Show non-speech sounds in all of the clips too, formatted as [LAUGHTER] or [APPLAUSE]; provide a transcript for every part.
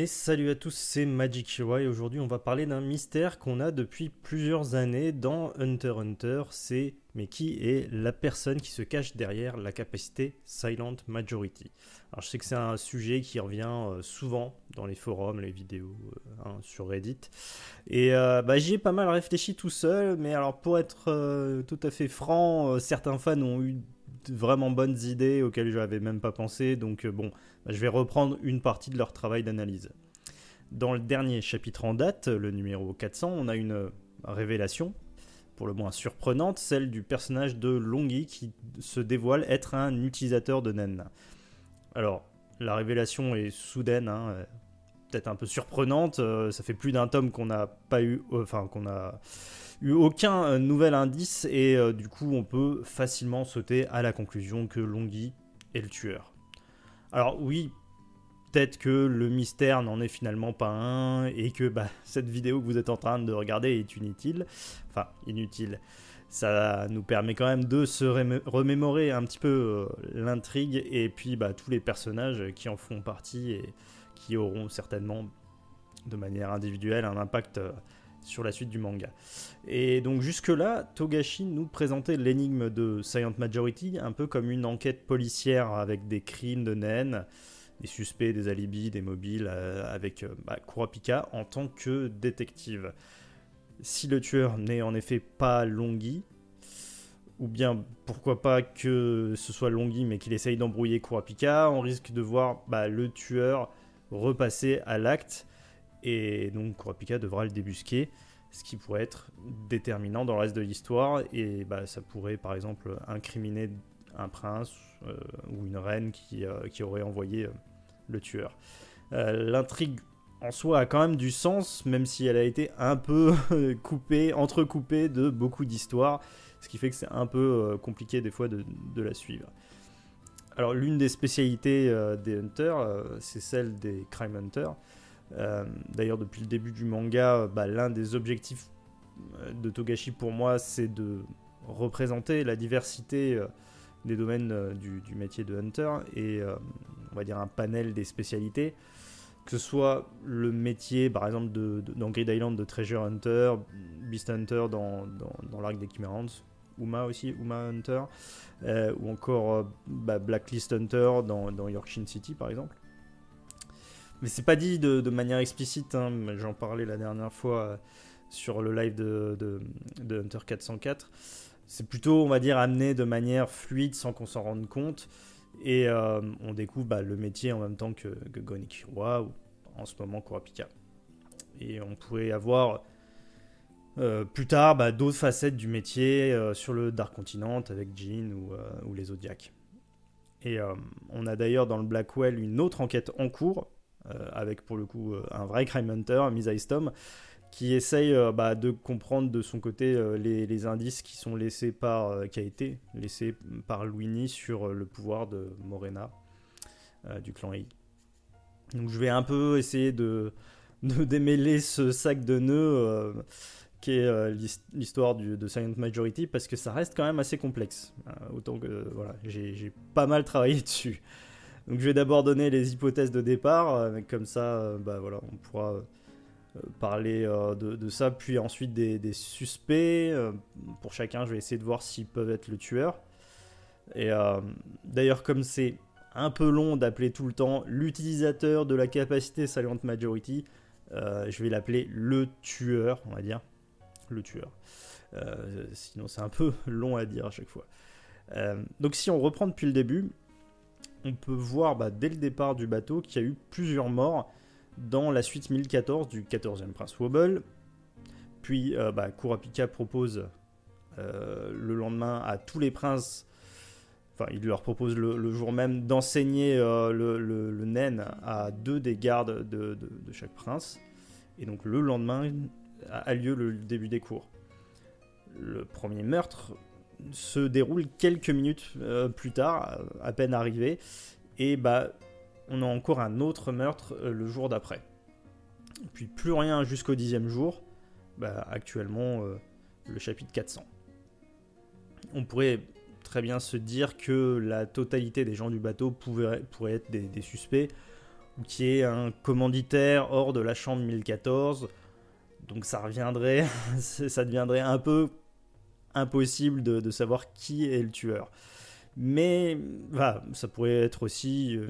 Et salut à tous, c'est Magic Shiwa et aujourd'hui on va parler d'un mystère qu'on a depuis plusieurs années dans Hunter Hunter, c'est mais qui est la personne qui se cache derrière la capacité Silent Majority. Alors je sais que c'est un sujet qui revient euh, souvent dans les forums, les vidéos euh, hein, sur Reddit, et euh, bah, j'y ai pas mal réfléchi tout seul, mais alors pour être tout à fait franc, certains fans ont eu vraiment bonnes idées auxquelles je n'avais même pas pensé. Donc euh, bon, bah, je vais reprendre une partie de leur travail d'analyse. Dans le dernier chapitre en date, le numéro 400, on a une euh, révélation, pour le moins surprenante, celle du personnage de Longi qui se dévoile être un utilisateur de Nen. Alors, la révélation est soudaine, hein, euh, peut-être un peu surprenante. ça fait plus d'un tome qu'on n'a pas eu, enfin qu'on a aucun euh, nouvel indice et euh, du coup on peut facilement sauter à la conclusion que Longhi est le tueur. Alors oui, peut-être que le mystère n'en est finalement pas un et que bah, [LAUGHS] cette vidéo que vous êtes en train de regarder est inutile. Enfin, inutile. Ça nous permet quand même de se remémorer un petit peu euh, l'intrigue et puis bah, tous les personnages qui en font partie et qui auront certainement de manière individuelle un impact sur la suite du manga. Et donc jusque-là, Togashi nous présentait l'énigme de Silent Majority un peu comme une enquête policière avec des crimes de naines, des suspects, des alibis, des mobiles, euh, avec euh, bah, Kurapika en tant que détective. Si le tueur n'est en effet pas Longi, ou bien pourquoi pas que ce soit Longi mais qu'il essaye d'embrouiller Kurapika, on risque de voir bah, le tueur repasser à l'acte et donc Kurapika devra le débusquer, ce qui pourrait être déterminant dans le reste de l'histoire, et bah, ça pourrait par exemple incriminer un prince euh, ou une reine qui, euh, qui aurait envoyé euh, le tueur. L'intrigue en soi a quand même du sens, même si elle a été un peu [LAUGHS] coupée, entrecoupée de beaucoup d'histoires, ce qui fait que c'est un peu compliqué des fois de, de la suivre. Alors l'une des spécialités des Hunters, c'est celle des Crime Hunters. Euh, d'ailleurs, depuis le début du manga, bah, l'un des objectifs euh, de Togashi pour moi, c'est de représenter la diversité euh, des domaines du, métier de hunter et on va dire un panel des spécialités que ce soit le métier, par exemple, dans Grid Island de Treasure Hunter, Beast Hunter dans, dans, l'arc des Chimerans, Uma aussi, Uma Hunter, ou encore bah, Blacklist Hunter dans, dans Yorkshire City, par exemple. Mais c'est pas dit de, manière explicite, hein, j'en parlais la dernière fois euh, sur le live de, Hunter 404. C'est plutôt, on va dire, amené de manière fluide sans qu'on s'en rende compte. Et euh, on découvre bah, le métier en même temps que, que Gonikiwa ou en ce moment Kurapika. Et on pourrait avoir euh, plus tard bah, d'autres facettes du métier sur le Dark Continent avec Jean ou, ou les Zodiacs. Et on a d'ailleurs dans le Blackwell une autre enquête en cours avec pour le coup euh, un vrai crime hunter, Misa Istom, qui essaye euh, bah, de comprendre de son côté les, indices qui sont laissés par, qui a été laissé par Luini sur le pouvoir de Morena du clan Ei. Donc je vais un peu essayer de, [LAUGHS] démêler ce sac de nœuds qui est l'histoire de Silent Majority parce que ça reste quand même assez complexe. autant que voilà, j'ai pas mal travaillé [LAUGHS] dessus. Donc je vais d'abord donner les hypothèses de départ, euh, comme ça, euh, bah voilà, on pourra euh, parler de, ça, puis ensuite des, suspects. pour chacun, je vais essayer de voir s'ils peuvent être le tueur. Et d'ailleurs, comme c'est un peu long d'appeler tout le temps l'utilisateur de la capacité Silent Majority, je vais l'appeler le tueur, on va dire. Le tueur. sinon, c'est un peu [LAUGHS] long à dire à chaque fois. donc, si on reprend depuis le début, on peut voir bah, dès le départ du bateau qu'il y a eu plusieurs morts dans la suite 1014 du 14e prince Wobble. Puis euh, bah, propose euh, le lendemain à tous les princes, enfin il leur propose le, jour même d'enseigner euh, le, naine à deux des gardes de, de, chaque prince. Et donc le lendemain a lieu le début des cours. Le premier meurtre se déroule quelques minutes euh, plus tard, à peine arrivé, et bah on a encore un autre meurtre euh, le jour d'après. Puis plus rien jusqu'au dixième jour, bah, actuellement euh, le chapitre 400. On pourrait très bien se dire que la totalité des gens du bateau pourraient être des, suspects. ou qui est un commanditaire hors de la chambre 1014. Donc ça reviendrait, [LAUGHS] ça deviendrait un peu impossible de, savoir qui est le tueur. Mais ça pourrait être aussi euh,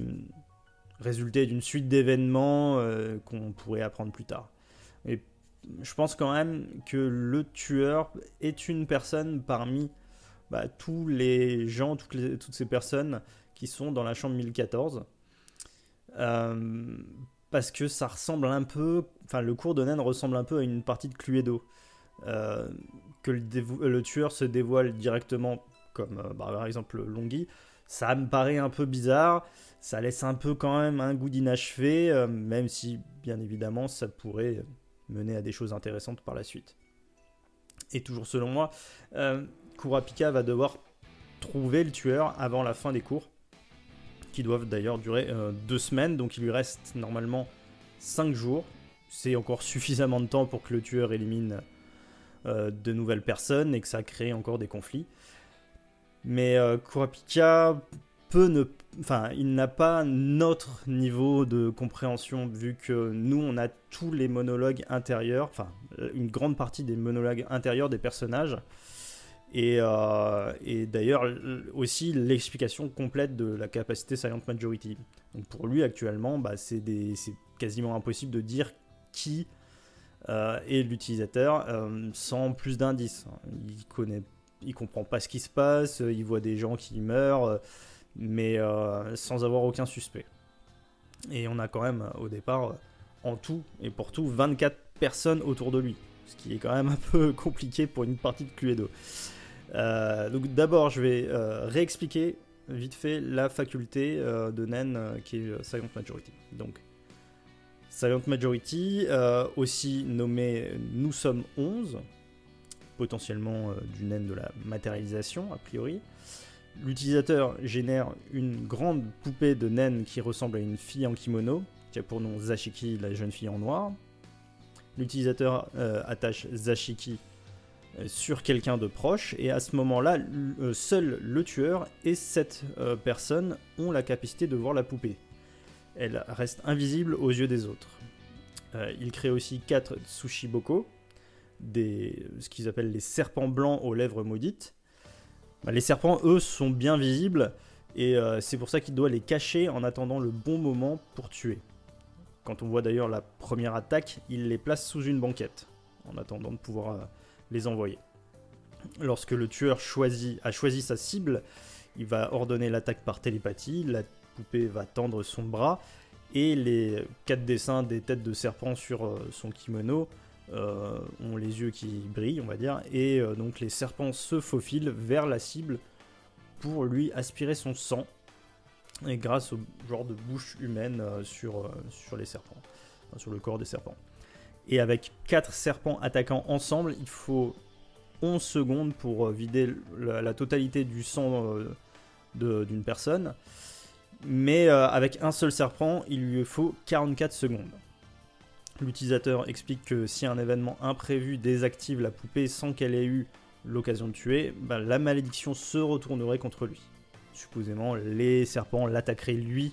résulter d'une suite d'événements euh, qu'on pourrait apprendre plus tard. Et je pense quand même que le tueur est une personne parmi bah, tous les gens, toutes, toutes, ces personnes qui sont dans la chambre 1014. Euh, parce que ça ressemble un peu, enfin le cours de naine ressemble un peu à une partie de Cluedo. Euh, le, tueur se dévoile directement, comme euh, bah, par exemple Longhi, ça me paraît un peu bizarre. Ça laisse un peu quand même un goût d'inachevé, même si bien évidemment ça pourrait mener à des choses intéressantes par la suite. Et toujours selon moi, Kurapika va devoir trouver le tueur avant la fin des cours, qui doivent d'ailleurs durer euh, deux semaines, donc il lui reste normalement cinq jours. C'est encore [LAUGHS] suffisamment de temps pour que le tueur élimine euh, de nouvelles personnes et que ça crée encore des conflits. Mais euh, Kurapika peut ne... Enfin, il n'a pas notre niveau de compréhension vu que nous, on a tous les monologues intérieurs, enfin, une grande partie des monologues intérieurs des personnages. Euh, et, d'ailleurs aussi l'explication complète de la capacité Silent Majority. Donc pour lui actuellement, bah, c'est quasiment impossible de dire qui euh, est l'utilisateur euh, sans plus d'indices. Il connaît, il comprend pas ce qui se passe, il voit des gens qui meurent, mais sans avoir aucun suspect. Et on a quand même au départ en tout et pour tout 24 personnes autour de lui, ce qui est quand même un [LAUGHS] peu compliqué pour une partie de Cluedo. Euh, donc d'abord, je vais euh, réexpliquer vite fait la faculté euh, de Nen qui est Silent Majority. Donc, Silent Majority, aussi nommé Nous sommes 11, potentiellement du Nen de la matérialisation, a priori. L'utilisateur génère une grande poupée de Nen qui ressemble à une fille en kimono, qui a pour nom Zashiki, la jeune fille en noir. L'utilisateur attache Zashiki sur quelqu'un de proche, et à ce moment-là, euh, seul le tueur et cette euh, personne ont la capacité de voir la poupée. Elle reste invisible aux yeux des autres. Euh, il crée aussi 4 Tsushiboko, ce qu'ils appellent les serpents blancs aux lèvres maudites. Bah, les serpents, eux, sont bien visibles, et c'est pour ça qu'il doit les cacher en attendant le bon moment pour tuer. Quand on voit d'ailleurs la première attaque, il les place sous une banquette, en attendant de pouvoir les envoyer. Lorsque le tueur a choisi sa cible, il va ordonner l'attaque par télépathie, va tendre son bras, et les quatre dessins des têtes de serpent sur euh, son kimono euh, ont les yeux qui brillent, on va dire, et euh, donc les serpents se faufilent vers la cible pour lui aspirer son sang, et grâce au genre de bouche humaine sur, sur les serpents, sur le corps des serpents. Et avec 4 serpents attaquant ensemble, il faut 11 secondes pour vider la, totalité du sang d'une personne. Mais euh, avec un seul serpent, il lui faut 44 secondes. L'utilisateur explique que si un événement imprévu désactive la poupée sans qu'elle ait eu l'occasion de tuer, bah, la malédiction se retournerait contre lui. Supposément, les serpents l'attaqueraient lui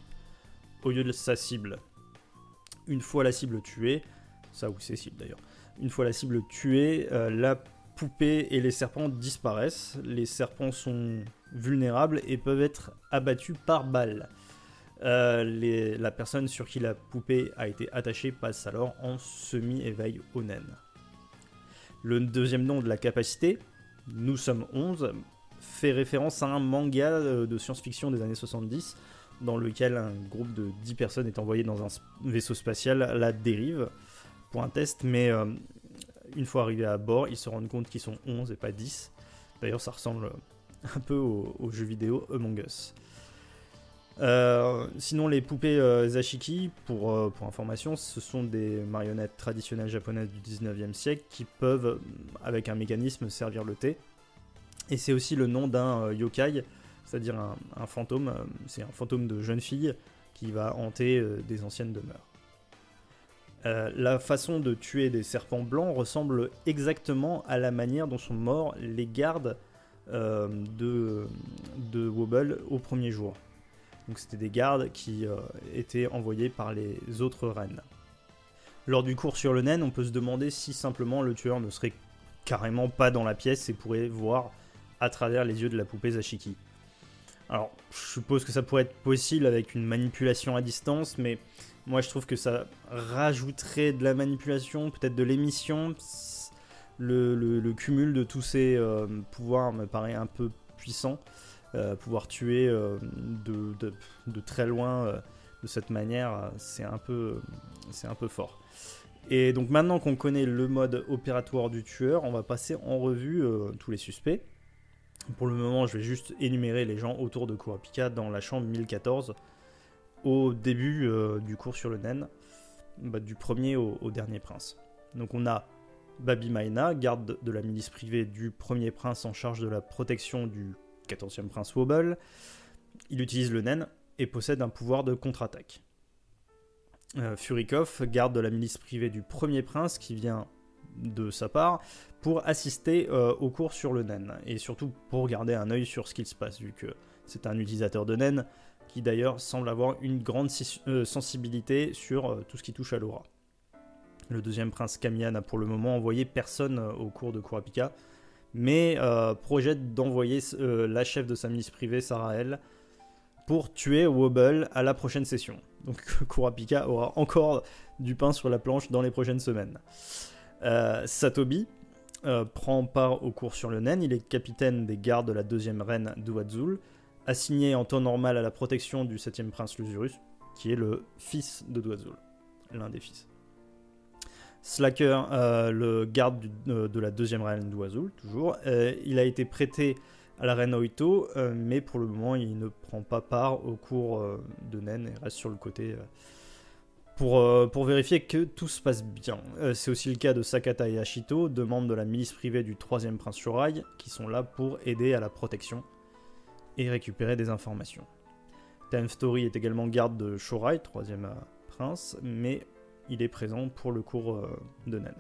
au lieu de sa cible. Une fois la cible tuée, ça ou c'est cible d'ailleurs. Une fois la cible tuée, euh, la poupée et les serpents disparaissent. Les serpents sont vulnérables et peuvent être abattus par balle. Euh, la personne sur qui la poupée a été attachée passe alors en semi-éveil naine. Le deuxième nom de la capacité, Nous sommes 11, fait référence à un manga euh, de science-fiction des années 70 dans lequel un groupe de 10 personnes est envoyé dans un vaisseau spatial à la dérive un test, mais euh, une fois arrivé à bord, ils se rendent compte qu'ils sont 11 et pas 10. D'ailleurs, ça ressemble un peu au, jeu vidéo Among Us. Euh, sinon, les poupées euh, Zashiki, pour, pour information, ce sont des marionnettes traditionnelles japonaises du 19e siècle qui peuvent, avec un mécanisme, servir le thé. Et c'est aussi le nom d'un yokai, c'est-à-dire un, fantôme. c'est un fantôme de jeune fille qui va hanter des anciennes demeures. Euh, la façon de tuer des serpents blancs ressemble exactement à la manière dont sont morts les gardes euh, de, Wobble au premier jour. Donc c'était des gardes qui étaient envoyés par les autres reines. Lors du cours sur le naine, on peut se demander si simplement le tueur ne serait carrément pas dans la pièce et pourrait voir à travers les yeux de la poupée Zashiki. Alors, je suppose que ça pourrait être possible avec une manipulation à distance, mais moi je trouve que ça rajouterait de la manipulation, peut-être de l'émission. Le, cumul de tous ces euh, pouvoirs me paraît un peu puissant. Euh, pouvoir tuer euh, de, très loin de cette manière, c'est un, peu, un peu fort. Et donc maintenant qu'on connaît le mode opératoire du tueur, on va passer en revue tous les suspects. Pour le moment, je vais juste énumérer les gens autour de Kurapika dans la chambre 1014 au début euh, du cours sur le naine, bah, du premier au, dernier prince. Donc on a Babi Maina, garde de la milice privée du premier prince en charge de la protection du 14e prince Wobble. Il utilise le naine et possède un pouvoir de contre-attaque. Euh, Furikov, garde de la milice privée du premier prince qui vient de sa part pour assister euh, au cours sur le naine et surtout pour garder un œil sur ce qu'il se passe vu que c'est un utilisateur de naine qui d'ailleurs semble avoir une grande euh, sensibilité sur tout ce qui touche à l'aura. Le deuxième prince Kamiya n'a pour le moment envoyé personne au cours de Kurapika, mais projette d'envoyer la chef de sa milice privée, Sarael, pour tuer Wobble à la prochaine session. Donc [LAUGHS] Kurapika aura encore du pain sur la planche dans les prochaines semaines. Euh, Satobi euh, prend part au cours sur le Nen. Il est capitaine des gardes de la deuxième reine d'Uazul, assigné en temps normal à la protection du septième prince Lusurus, qui est le fils de Duazul, l'un des fils. Slacker, euh, le garde de la deuxième reine d'Uazul, toujours, il a été prêté à la reine Oito, euh, mais pour le moment il ne prend pas part au cours euh, de Nen et reste sur le côté euh, pour, pour vérifier que tout se passe bien. C'est aussi le cas de Sakata et Ashito, deux membres de la milice privée du troisième prince Shorai, qui sont là pour aider à la protection et récupérer des informations. Time est également garde de Shorai, troisième prince, mais il est présent pour le cours de Nen.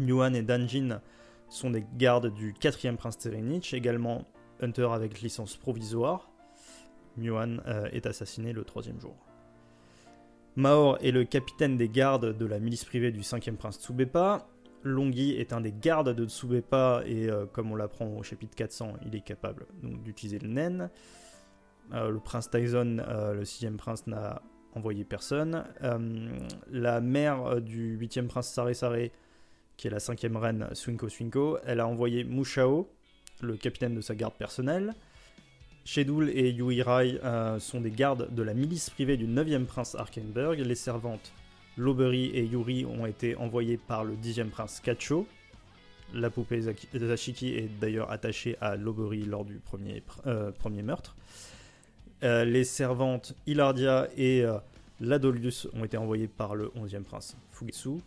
Yuan et Danjin sont des gardes du 4 prince Terenich, également Hunter avec licence provisoire. Muan euh, est assassiné le troisième jour. Maor est le capitaine des gardes de la milice privée du 5 prince Tsubepa. Longi est un des gardes de Tsubepa et euh, comme on l'apprend au chapitre 400, il est capable d'utiliser le Nen. Euh, le prince Tyson, le 6 prince, n'a envoyé personne. la mère du 8 prince Sare Sare qui est la cinquième reine Swinko Swinko, elle a envoyé Mushao, le capitaine de sa garde personnelle. Shedul et Yuirai euh, sont des gardes de la milice privée du 9e prince Arkenberg. Les servantes Lobery et Yuri ont été envoyées par le 10e prince Kacho. La poupée Zashiki est d'ailleurs attachée à Lobery lors du premier, euh, meurtre. Euh, les servantes Hilardia et Ladolius ont été envoyées par le 11e prince Fugetsu.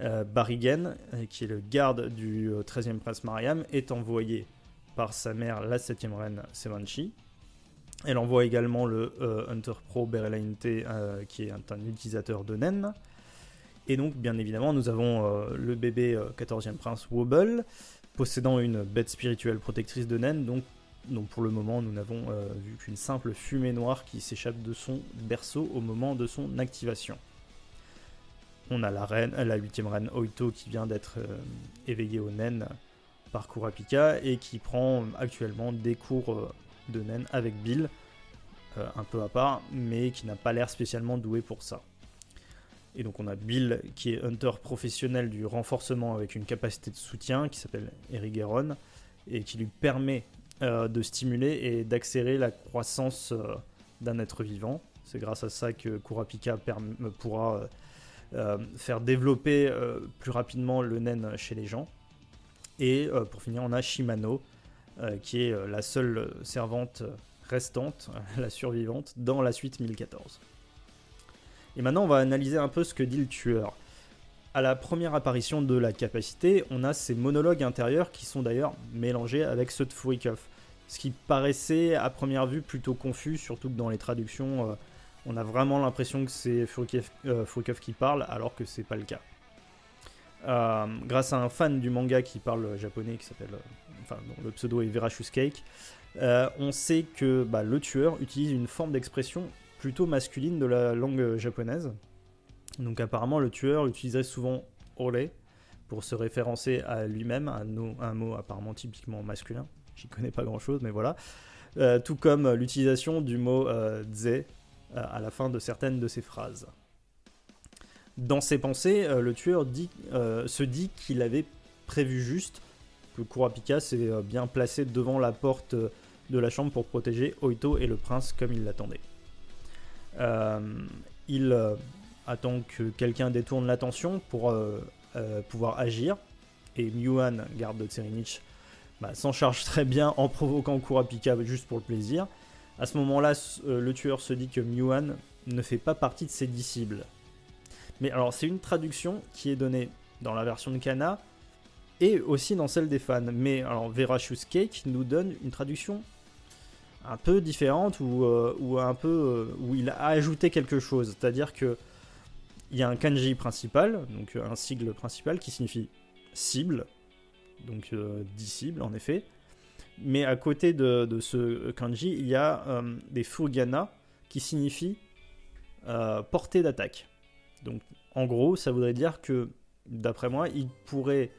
Euh, Barigen, euh, qui est le garde du 13e euh, prince Mariam, est envoyé par sa mère, la 7e reine Sevanchi. Elle envoie également le Hunter Pro Berelainte, qui est un, utilisateur de Nen. Et donc, bien évidemment, nous avons le bébé 14e prince Wobble, possédant une bête spirituelle protectrice de Nen. Donc, pour le moment, nous n'avons vu qu'une simple fumée noire qui s'échappe de son berceau au moment de son activation. On a la reine, la huitième reine Oito qui vient d'être euh, éveillée au Nen par Kurapika et qui prend actuellement des cours euh, de Nen avec Bill, euh, un peu à part, mais qui n'a pas l'air spécialement doué pour ça. Et donc on a Bill qui est hunter professionnel du renforcement avec une capacité de soutien qui s'appelle Erigeron et qui lui permet de stimuler et d'accélérer la croissance d'un être vivant. C'est grâce à ça que Kurapika pourra euh, faire développer euh, plus rapidement le nen chez les gens. Et euh, pour finir, on a Shimano, qui est la seule servante restante, [LAUGHS] la survivante, dans la suite 1014. Et maintenant, on va analyser un peu ce que dit le tueur. À la première apparition de la capacité, on a ces monologues intérieurs qui sont d'ailleurs mélangés avec ceux de Furikov. Ce qui paraissait à première vue plutôt confus, surtout que dans les traductions, on a vraiment l'impression que c'est Furikov, euh, qui parle, alors que c'est pas le cas. Euh, grâce à un fan du manga qui parle japonais, qui s'appelle, euh, enfin, le pseudo est Verachus Cake, on sait que bah, le tueur utilise une forme d'expression plutôt masculine de la langue japonaise. Donc apparemment le tueur utilisait souvent ole pour se référencer à lui-même, un, mot apparemment typiquement masculin. J'y connais pas grand-chose, mais voilà. Euh, tout comme l'utilisation du mot euh, ze euh, à la fin de certaines de ses phrases. Dans ses pensées, le tueur se dit qu'il avait prévu juste Kurapika s'est bien placé devant la porte de la chambre pour protéger Oito et le prince comme il l'attendait. il attend que quelqu'un détourne l'attention pour pouvoir agir, et Myuan, garde de Tserinich, bah, s'en charge très bien en provoquant Kurapika juste pour le plaisir. À ce moment-là, euh, le tueur se dit que Myuan ne fait pas partie de ses disciples. Mais alors, c'est une traduction qui est donnée dans la version de Kana et aussi dans celle des fans. Mais alors, Verachus Cake nous donne une traduction un peu différente ou, euh, un peu euh, où il a ajouté quelque chose. C'est-à-dire que il y a un kanji principal, donc un sigle principal qui signifie cible, donc euh, disciple en effet. Mais à côté de, ce kanji, il y a euh, des furigana qui signifient euh, portée d'attaque. Donc en gros, ça voudrait dire que, d'après moi, il pourrait,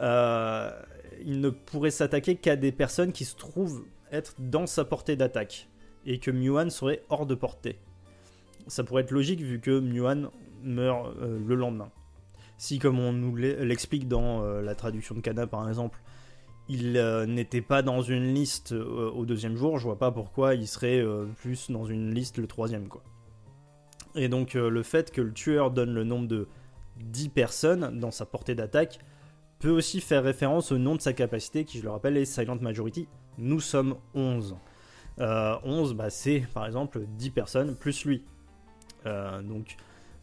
il ne pourrait s'attaquer qu'à des personnes qui se trouvent être dans sa portée d'attaque et que Muan serait hors de portée. Ça pourrait être logique vu que Muan meurt le lendemain. Si, comme on nous l'explique dans euh, la traduction de Kana par exemple, il euh, n'était pas dans une liste euh, au deuxième jour, je vois pas pourquoi il serait plus dans une liste le troisième quoi. Et donc le fait que le tueur donne le nombre de 10 personnes dans sa portée d'attaque peut aussi faire référence au nom de sa capacité qui je le rappelle est Silent Majority. Nous sommes 11. 11 bah, c'est par exemple 10 personnes plus lui. donc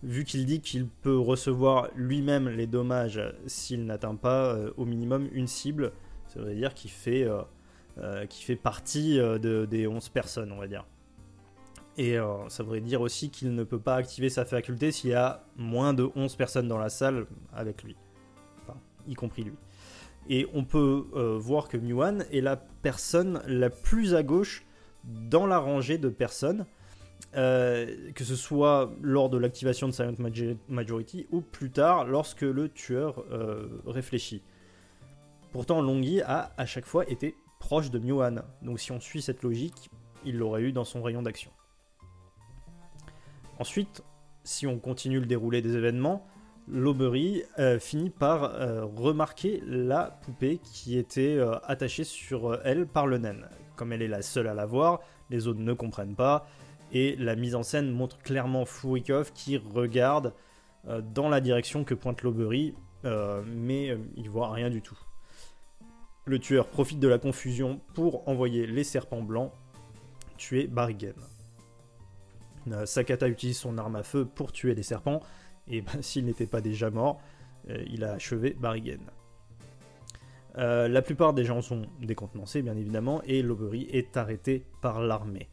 vu qu'il dit qu'il peut recevoir lui-même les dommages s'il n'atteint pas euh, au minimum une cible, ça veut dire qu'il fait, euh, euh, fait partie de, des 11 personnes, on va dire. Et ça voudrait dire aussi qu'il ne peut pas activer sa faculté s'il y a moins de 11 personnes dans la salle avec lui, y compris lui. Et on peut voir que Muan est la personne la plus à gauche dans la rangée de personnes euh, que ce soit lors de l'activation de Silent Majority ou plus tard lorsque le tueur euh, réfléchit. Pourtant, Longi a à chaque fois été proche de Myohan, donc si on suit cette logique, il l'aurait eu dans son rayon d'action. Ensuite, si on continue le déroulé des événements, Lobery euh, finit par remarquer la poupée qui était attachée sur elle par le naine. Comme elle est la seule à la voir, les autres ne comprennent pas, et la mise en scène montre clairement Furikov qui regarde euh, dans la direction que pointe l'Aubery, euh, mais euh, il voit rien du tout. Le tueur profite de la confusion pour envoyer les serpents blancs tuer Barigen. Sakata utilise son arme à feu pour tuer les serpents, et ben, s'il n'était pas déjà mort, il a achevé Barigen. la plupart des gens sont décontenancés, bien évidemment, et l'Aubery est arrêté par l'armée.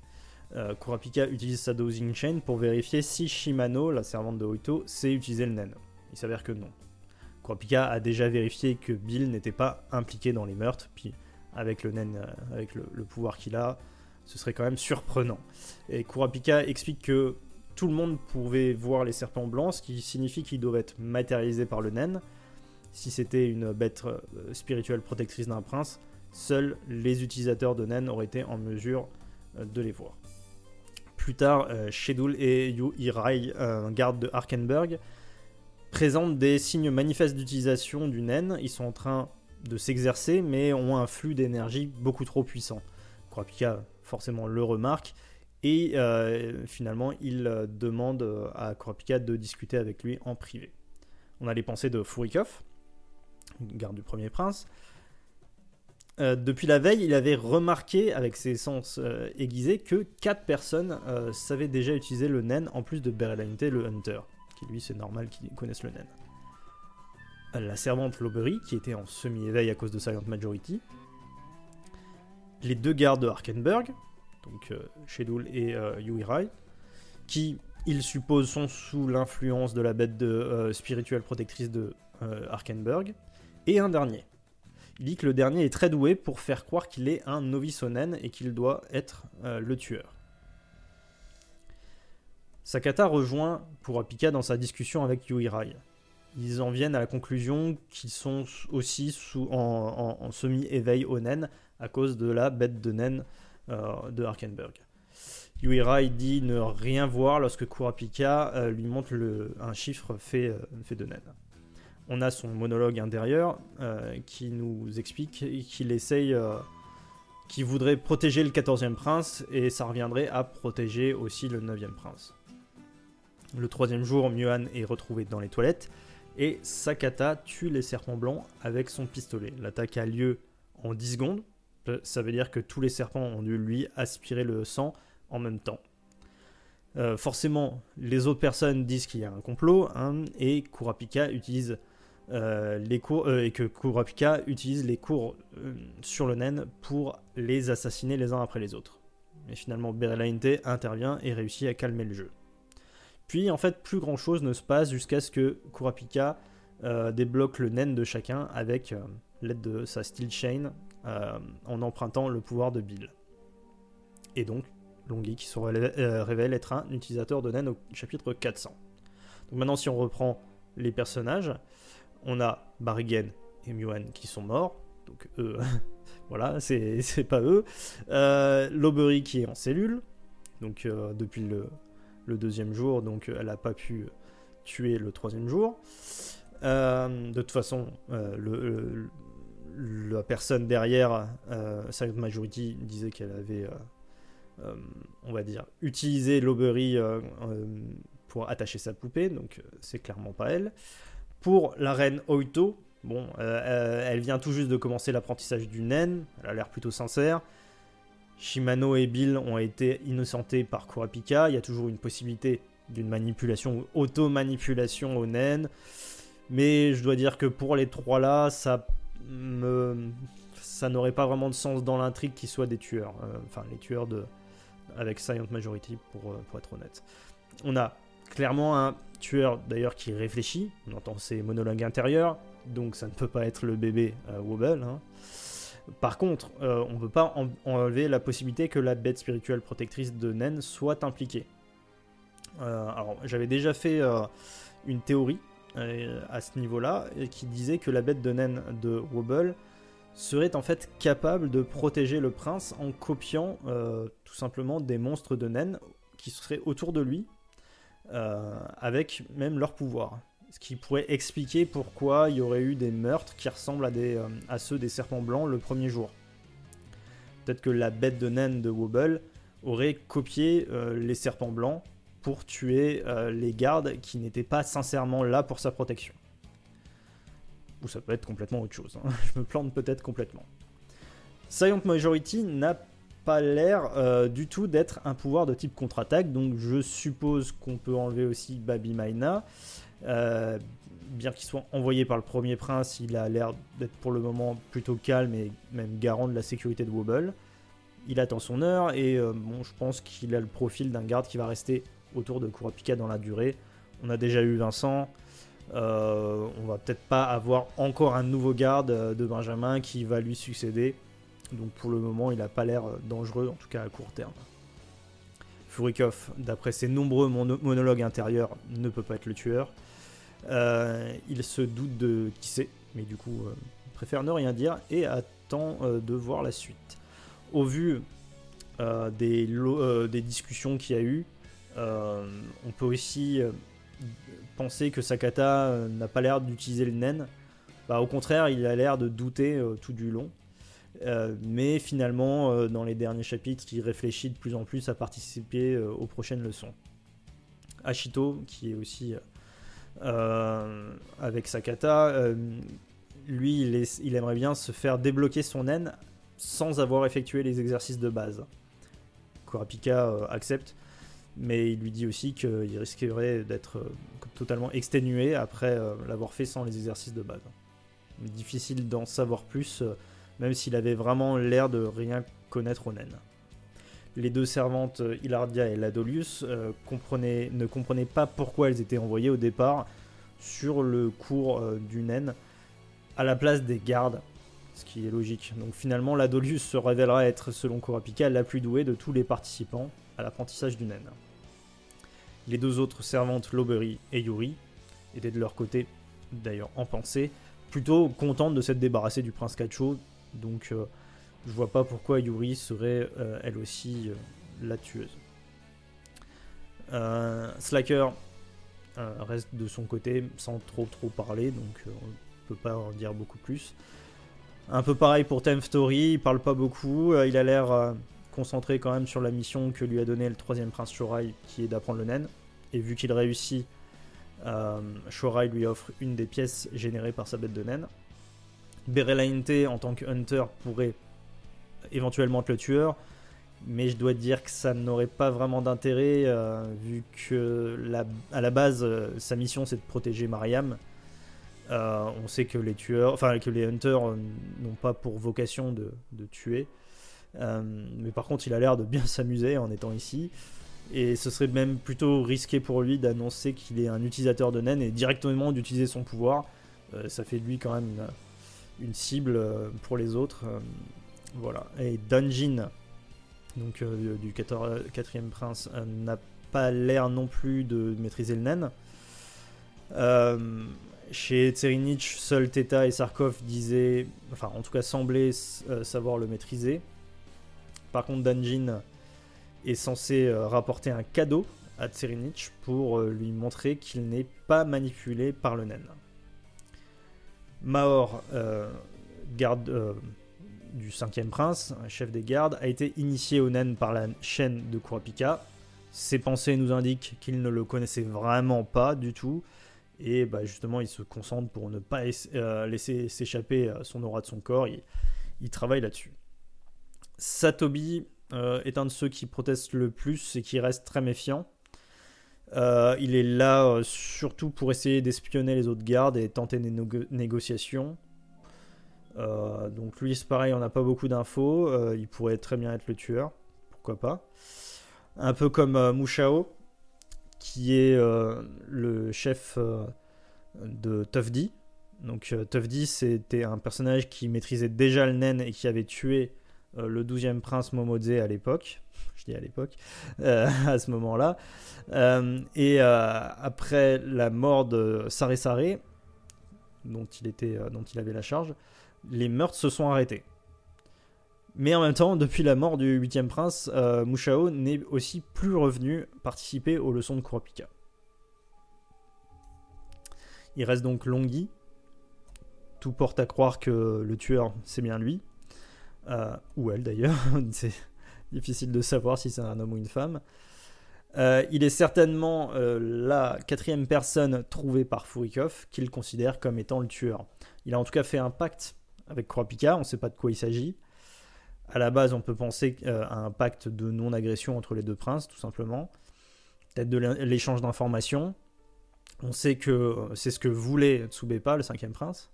Euh, Kurapika utilise sa dosing chain pour vérifier si Shimano, la servante de Oito, sait utiliser le nen. Il s'avère que non. Kurapika a déjà vérifié que Bill n'était pas impliqué dans les meurtres, puis avec le nen, euh, avec le, pouvoir qu'il a, ce serait quand même surprenant. Et Kurapika explique que tout le monde pouvait voir les serpents blancs, ce qui signifie qu'ils doivent être matérialisés par le nen. Si c'était une bête euh, spirituelle protectrice d'un prince, seuls les utilisateurs de nen auraient été en mesure de les voir. Plus tard, euh, Shedul et Yu Irai, un garde de Arkenberg, présentent des signes manifestes d'utilisation du naine. Ils sont en train de s'exercer, mais ont un flux d'énergie beaucoup trop puissant. Kurapika, forcément, le remarque. Et euh, finalement, il euh, demande à Kurapika de discuter avec lui en privé. On a les pensées de Furikov, garde du premier prince, euh, depuis la veille, il avait remarqué, avec ses sens euh, aiguisés, que 4 personnes euh, savaient déjà utiliser le naine en plus de Berelanite, le Hunter, qui lui c'est normal qu'ils connaissent le naine. La servante Lobery, qui était en semi-éveil à cause de Silent Majority. Les deux gardes de Arkenberg, donc Shedul et Yuirai, qui, il suppose, sont sous l'influence de la bête de, spirituelle protectrice de Arkenberg. Et un dernier, Il dit que le dernier est très doué pour faire croire qu'il est un novice onen et qu'il doit être le tueur. Sakata rejoint Kurapika dans sa discussion avec Yuirai. Ils en viennent à la conclusion qu'ils sont aussi sous, en, semi-éveil au nen à cause de la bête de naine euh, de Arkenberg. Yuirai dit ne rien voir lorsque Kurapika euh, lui montre le, un chiffre fait, euh, fait de naine. On a son monologue intérieur qui nous explique qu'il essaye, qu'il voudrait protéger le 14e prince et ça reviendrait à protéger aussi le 9e prince. Le troisième jour, Myohan est retrouvé dans les toilettes et Sakata tue les serpents blancs avec son pistolet. L'attaque a lieu en 10 secondes ça veut dire que tous les serpents ont dû lui aspirer le sang en même temps. Euh, forcément, les autres personnes disent qu'il y a un complot hein, et Kurapika utilise euh, les cours euh, et que Kurapika utilise les cours sur le naine pour les assassiner les uns après les autres. Mais finalement, Berelainte intervient et réussit à calmer le jeu. Puis en fait, plus grand chose ne se passe jusqu'à ce que Kurapika débloque le naine de chacun avec l'aide de sa steel chain en empruntant le pouvoir de Bill. Et donc, Longi qui se euh, révèle être un utilisateur de Nen au chapitre 400. Donc maintenant, si on reprend les personnages, on a Barigen et Muan qui sont morts. Donc eux, [LAUGHS] voilà, [LAUGHS] c'est pas eux. Euh, Lobery qui est en cellule, donc euh, depuis le, le, deuxième jour, donc elle n'a pas pu tuer le troisième jour. de toute façon, le, la personne derrière euh, Silent Majority disait qu'elle avait, euh, euh, on va dire, utilisé l'Aubery pour attacher sa poupée, donc c'est clairement pas elle. Pour la reine Oito, bon, elle vient tout juste de commencer l'apprentissage du naine, elle a l'air plutôt sincère. Shimano et Bill ont été innocentés par Kurapika, il y a toujours une possibilité d'une manipulation, auto-manipulation au naine. Mais je dois dire que pour les trois là, ça ça n'aurait pas vraiment de sens dans l'intrigue qu'ils soient des tueurs. Euh, enfin, les tueurs de, avec Silent Majority, pour, euh, pour être honnête. On a clairement un tueur d'ailleurs qui réfléchit, on entend ses monologues intérieurs, donc ça ne peut pas être le bébé euh, Wobble. Hein. Par contre, on ne peut pas enlever la possibilité que la bête spirituelle protectrice de Nen soit impliquée. alors, j'avais déjà fait une théorie à ce niveau-là, qui disait que la bête de naine de Wobble serait en fait capable de protéger le prince en copiant euh, tout simplement des monstres de naine qui seraient autour de lui, euh, avec même leur pouvoir. Ce qui pourrait expliquer pourquoi il y aurait eu des meurtres qui ressemblent à, à ceux des serpents blancs le premier jour. Peut-être que la bête de naine de Wobble aurait copié les serpents blancs pour tuer euh, les gardes qui n'étaient pas sincèrement là pour sa protection. Ou ça peut être complètement autre chose. Hein. [LAUGHS] Je me plante peut-être complètement. Silent Majority n'a pas l'air euh, du tout d'être un pouvoir de type contre-attaque, donc je suppose qu'on peut enlever aussi Baby Maina. Euh, bien qu'il soit envoyé par le premier prince, il a l'air d'être pour le moment plutôt calme et même garant de la sécurité de Wobble. Il attend son heure et bon, je pense qu'il a le profil d'un garde qui va rester autour de Kurapika dans la durée. On a déjà eu Vincent. Euh, on va peut-être pas avoir encore un nouveau garde euh, de Benjamin qui va lui succéder. Donc pour le moment, il n'a pas l'air dangereux, en tout cas à court terme. Furikov, d'après ses nombreux monologues intérieurs, ne peut pas être le tueur. Euh, il se doute de qui c'est, mais du coup, préfère ne rien dire et attend de voir la suite. Au vu des, des discussions qu'il y a eu, euh, on peut aussi euh, penser que Sakata euh, n'a pas l'air d'utiliser le nen. Bah, au contraire, il a l'air de douter tout du long. mais finalement, dans les derniers chapitres, il réfléchit de plus en plus à participer aux prochaines leçons. Ashito, qui est aussi avec Sakata, lui, il, aimerait bien se faire débloquer son nen sans avoir effectué les exercices de base. Kurapika accepte, mais il lui dit aussi qu'il risquerait d'être euh, totalement exténué après euh, l'avoir fait sans les exercices de base. Difficile d'en savoir plus, euh, même s'il avait vraiment l'air de rien connaître au naine. Les deux servantes, Hilardia et Ladolius, ne comprenaient pas pourquoi elles étaient envoyées au départ sur le cours du naine à la place des gardes ce qui est logique. Donc finalement, la Dolius se révélera être, selon Kurapika, la plus douée de tous les participants à l'apprentissage du naine. Les deux autres servantes, Lobery et Yuri, étaient de leur côté, d'ailleurs en pensée, plutôt contentes de s'être débarrassées du prince Kacho, donc euh, je vois pas pourquoi Yuri serait euh, elle aussi euh, la tueuse. Slacker reste de son côté sans trop trop parler, donc on peut pas en dire beaucoup plus. Un peu pareil pour Time Story, il parle pas beaucoup, il a l'air concentré quand même sur la mission que lui a donnée le troisième prince Shorai, qui est d'apprendre le naine. Et vu qu'il réussit, euh, Shorai lui offre une des pièces générées par sa bête de naine. Berelainte, en tant que hunter, pourrait éventuellement être le tueur, mais je dois dire que ça n'aurait pas vraiment d'intérêt, euh, vu que la, à la base, euh, sa mission c'est de protéger Mariam. on sait que les tueurs, enfin que les hunters n'ont pas pour vocation de tuer. Euh, mais par contre, il a l'air de bien [LAUGHS] s'amuser en étant ici. Et ce serait même plutôt risqué pour lui d'annoncer qu'il est un utilisateur de naine et directement d'utiliser son pouvoir. Euh, ça fait lui quand même une, cible euh, pour les autres. voilà. Et Dungeon, donc du 4ème prince, n'a pas l'air non plus de maîtriser le naine. chez Tserinich, seul Theta et Sarkov disaient, enfin en tout cas semblaient savoir le maîtriser. Par contre, Danjin est censé euh, rapporter un cadeau à Tserinich pour euh, lui montrer qu'il n'est pas manipulé par le naine. Maor, euh, garde du cinquième prince, chef des gardes, a été initié au naine par la chaîne de Kurapika. Ses pensées nous indiquent qu'il ne le connaissait vraiment pas du tout. Et bah, justement, il se concentre pour ne pas laisser s'échapper son aura de son corps. il travaille là-dessus. Satobi euh, est un de ceux qui protestent le plus et qui reste très méfiant. Euh, il est là euh, surtout pour essayer d'espionner les autres gardes et tenter des négociations. donc lui, c'est pareil, on n'a pas beaucoup d'infos. il pourrait très bien être le tueur, pourquoi pas. Un peu comme Mushao, qui est le chef de Tufdi. Donc Tufdi, c'était un personnage qui maîtrisait déjà le nen et qui avait tué euh, le 12e prince Momodze à l'époque, [LAUGHS] je dis à l'époque, euh, [LAUGHS] à ce moment-là. Euh, et après la mort de Sare Sare, dont il, avait la charge, les meurtres se sont arrêtés. Mais en même temps, depuis la mort du 8e prince, Mushao n'est aussi plus revenu participer aux leçons de Kurapika. Il reste donc Longhi. Tout porte à croire que le tueur, c'est bien lui. Euh, ou elle d'ailleurs, [LAUGHS] c'est difficile de savoir si c'est un homme ou une femme. Euh, il est certainement euh, la quatrième personne trouvée par Furikov qu'il considère comme étant le tueur. Il a en tout cas fait un pacte avec Kurapika, on ne sait pas de quoi il s'agit. À la base, on peut penser à un pacte de non-agression entre les deux princes, tout simplement. Peut-être de l'échange d'informations. On sait que c'est ce que voulait Tsubepa, le cinquième prince.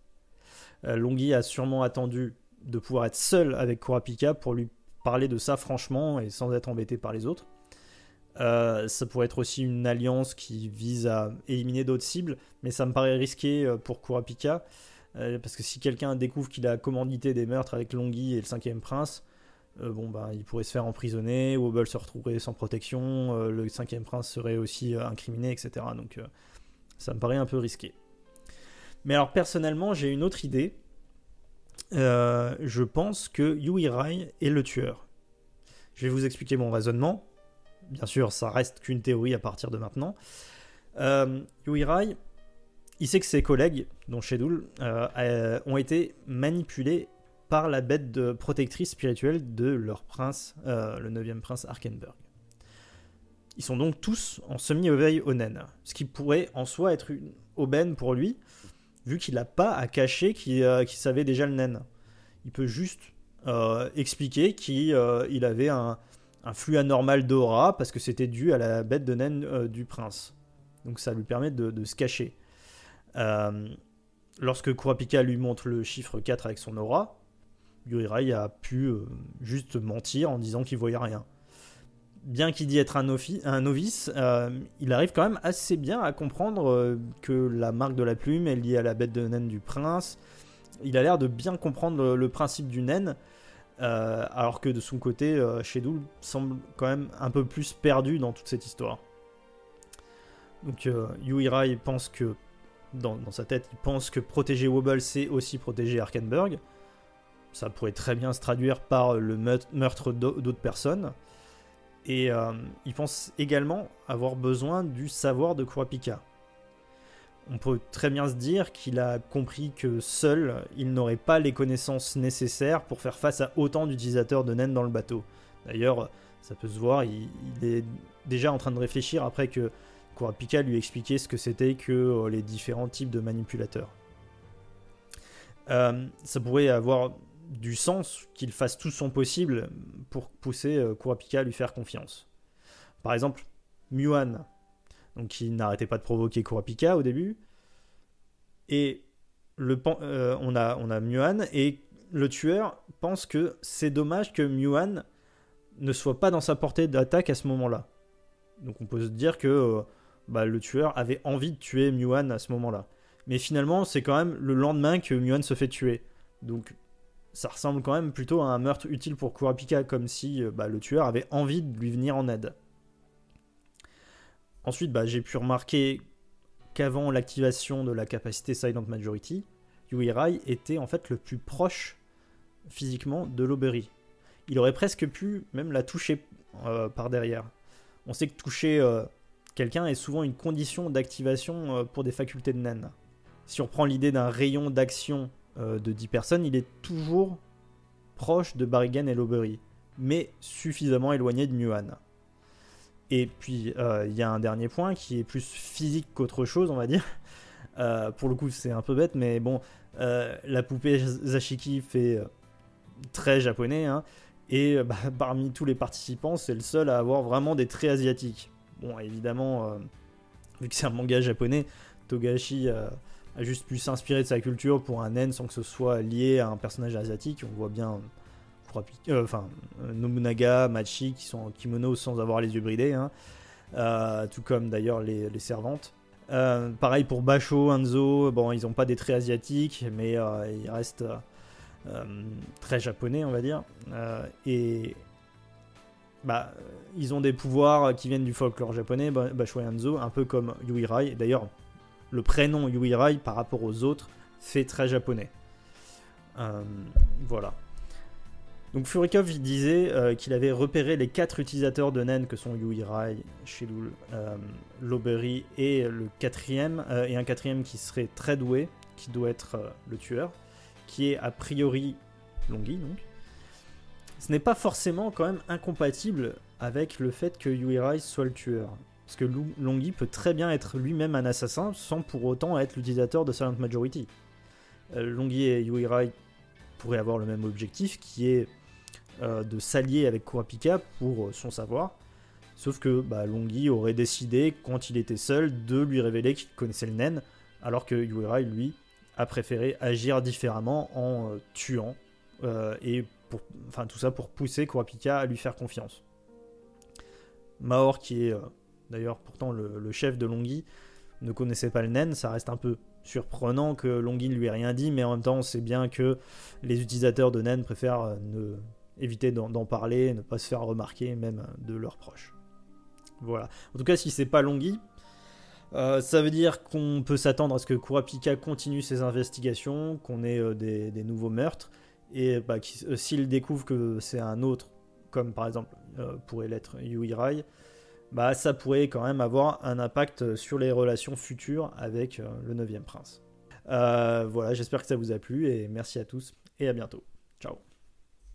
Longhi a sûrement attendu de pouvoir être seul avec Kurapika pour lui parler de ça franchement et sans être embêté par les autres. Euh, ça pourrait être aussi une alliance qui vise à éliminer d'autres cibles, mais ça me paraît risqué euh, pour Kurapika, euh, parce que si quelqu'un découvre qu'il a commandité des meurtres avec Longhi et le cinquième prince, bon bah il pourrait se faire emprisonner, Wobble se retrouverait sans protection, le cinquième prince serait aussi incriminé, etc. Donc ça me paraît un peu risqué. Mais alors personnellement j'ai une autre idée, euh, je pense que Yui Rai est le tueur. Je vais vous expliquer mon raisonnement. Bien sûr, ça reste qu'une théorie à partir de maintenant. Euh, Yui Rai, il sait que ses collègues, dont Shedul, euh, ont été manipulés par la bête protectrice spirituelle de leur prince, le 9 prince Arkenberg. Ils sont donc tous en semi-éveil onen, ce qui pourrait en soi être une aubaine pour lui, vu qu'il n'a pas à cacher qu'il savait déjà le naine. Il peut juste euh, expliquer qu'il euh, avait un, flux anormal d'aura parce que c'était dû à la bête de naine euh, du prince. Donc ça lui permet de, se cacher. lorsque Kurapika lui montre le chiffre 4 avec son aura, Yurirai a pu juste mentir en disant qu'il voyait rien bien qu'il dit être un, novice, euh, il arrive quand même assez bien à comprendre euh, que la marque de la plume est liée à la bête de naine du prince il a l'air de bien comprendre le, principe du naine, alors que de son côté, Shedul semble quand même un peu plus perdu dans toute cette histoire. Donc Yui pense que, dans, dans, sa tête, il pense que protéger Wobble, c'est aussi protéger Arkenberg. Ça pourrait très bien se traduire par le meurtre d'autres personnes. Et euh, il pense également avoir besoin du savoir de Kurapika. On peut très bien se dire qu'il a compris que seul, il n'aurait pas les connaissances nécessaires pour faire face à autant d'utilisateurs de Nen dans le bateau. D'ailleurs, ça peut se voir, il, est déjà en train de réfléchir après que Kurapika lui expliquait ce que c'était que euh, les différents types de manipulateurs. Euh, ça pourrait avoir du sens qu'il fasse tout son possible pour pousser euh, Kurapika à lui faire confiance. Par exemple, Muan, donc qui n'arrêtait pas de provoquer Kurapika au début, et euh, on, a, on Muan, et le tueur pense que c'est dommage que Muan ne soit pas dans sa portée d'attaque à ce moment-là. Donc on peut se dire que euh, bah, le tueur avait envie de tuer Muan à ce moment-là. Mais finalement, c'est quand même le lendemain que Muan se fait tuer. Donc ça ressemble quand même plutôt à un meurtre utile pour Kurapika, comme si euh, bah, le tueur avait envie de lui venir en aide. Ensuite, bah, j'ai pu remarquer qu'avant l'activation de la capacité Silent Majority, Rai était en fait le plus proche physiquement de l'Aubery. Il aurait presque pu même la toucher euh, par derrière. On sait que toucher euh, quelqu'un est souvent une condition d'activation pour des facultés de naine. Si on reprend l'idée d'un rayon d'action euh, de 10 personnes, il est toujours proche de Barrigan et Lowbury, mais suffisamment éloigné de Muan. Et puis, euh, il y a un dernier point qui est plus physique qu'autre chose, on va dire. Euh, pour le coup, c'est un peu bête, mais bon, la poupée Zashiki fait très japonais, hein, et bah, [LAUGHS] parmi tous les participants, c'est le seul à avoir vraiment des traits asiatiques. Bon, évidemment, vu que c'est un manga japonais, Togashi a juste pu s'inspirer de sa culture pour un N sans que ce soit lié à un personnage asiatique. On voit bien euh, enfin, Nobunaga, Machi qui sont en kimono sans avoir les yeux bridés, hein. euh, tout comme d'ailleurs les, servantes. Euh, pareil pour Basho, Hanzo, bon, ils n'ont pas des traits asiatiques, mais ils restent très japonais, on va dire. et bah, ils ont des pouvoirs qui viennent du folklore japonais, Basho et Hanzo, un peu comme Yui Rai. D'ailleurs, le prénom Yui par rapport aux autres fait très japonais. Euh, voilà. Donc Furikov disait euh, qu'il avait repéré les quatre utilisateurs de Nen que sont Yui Rai, Shilul, euh, Loberi et le quatrième, et un quatrième qui serait très doué, qui doit être le tueur, qui est a priori Longi donc. Ce n'est pas forcément quand même incompatible avec le fait que Yui soit le tueur. Parce que Longi peut très bien être lui-même un assassin sans pour autant être l'utilisateur de Silent Majority. Euh, Longi et Yui Rai pourraient avoir le même objectif qui est euh, de s'allier avec Kurapika pour euh, son savoir. Sauf que bah, Longi aurait décidé, quand il était seul, de lui révéler qu'il connaissait le Nen, alors que Yui Rai, lui, a préféré agir différemment en tuant, et enfin tout ça pour pousser Kurapika à lui faire confiance. Maor, qui est D'ailleurs, pourtant, le, chef de Longhi ne connaissait pas le Nen. Ça reste un peu surprenant que Longhi ne lui ait rien dit, mais en même temps, c'est bien que les utilisateurs de Nen préfèrent euh, éviter d'en parler, ne pas se faire remarquer, même de leurs proches. Voilà. En tout cas, si c'est pas Longhi, euh, ça veut dire qu'on peut s'attendre à ce que Kurapika continue ses investigations, qu'on ait euh, des, nouveaux meurtres, et bah, s'il découvre que c'est un autre, comme par exemple pourrait l'être Yui Rai, bah, ça pourrait quand même avoir un impact sur les relations futures avec euh, le 9 prince. Euh, voilà, j'espère que ça vous a plu et merci à tous et à bientôt. Ciao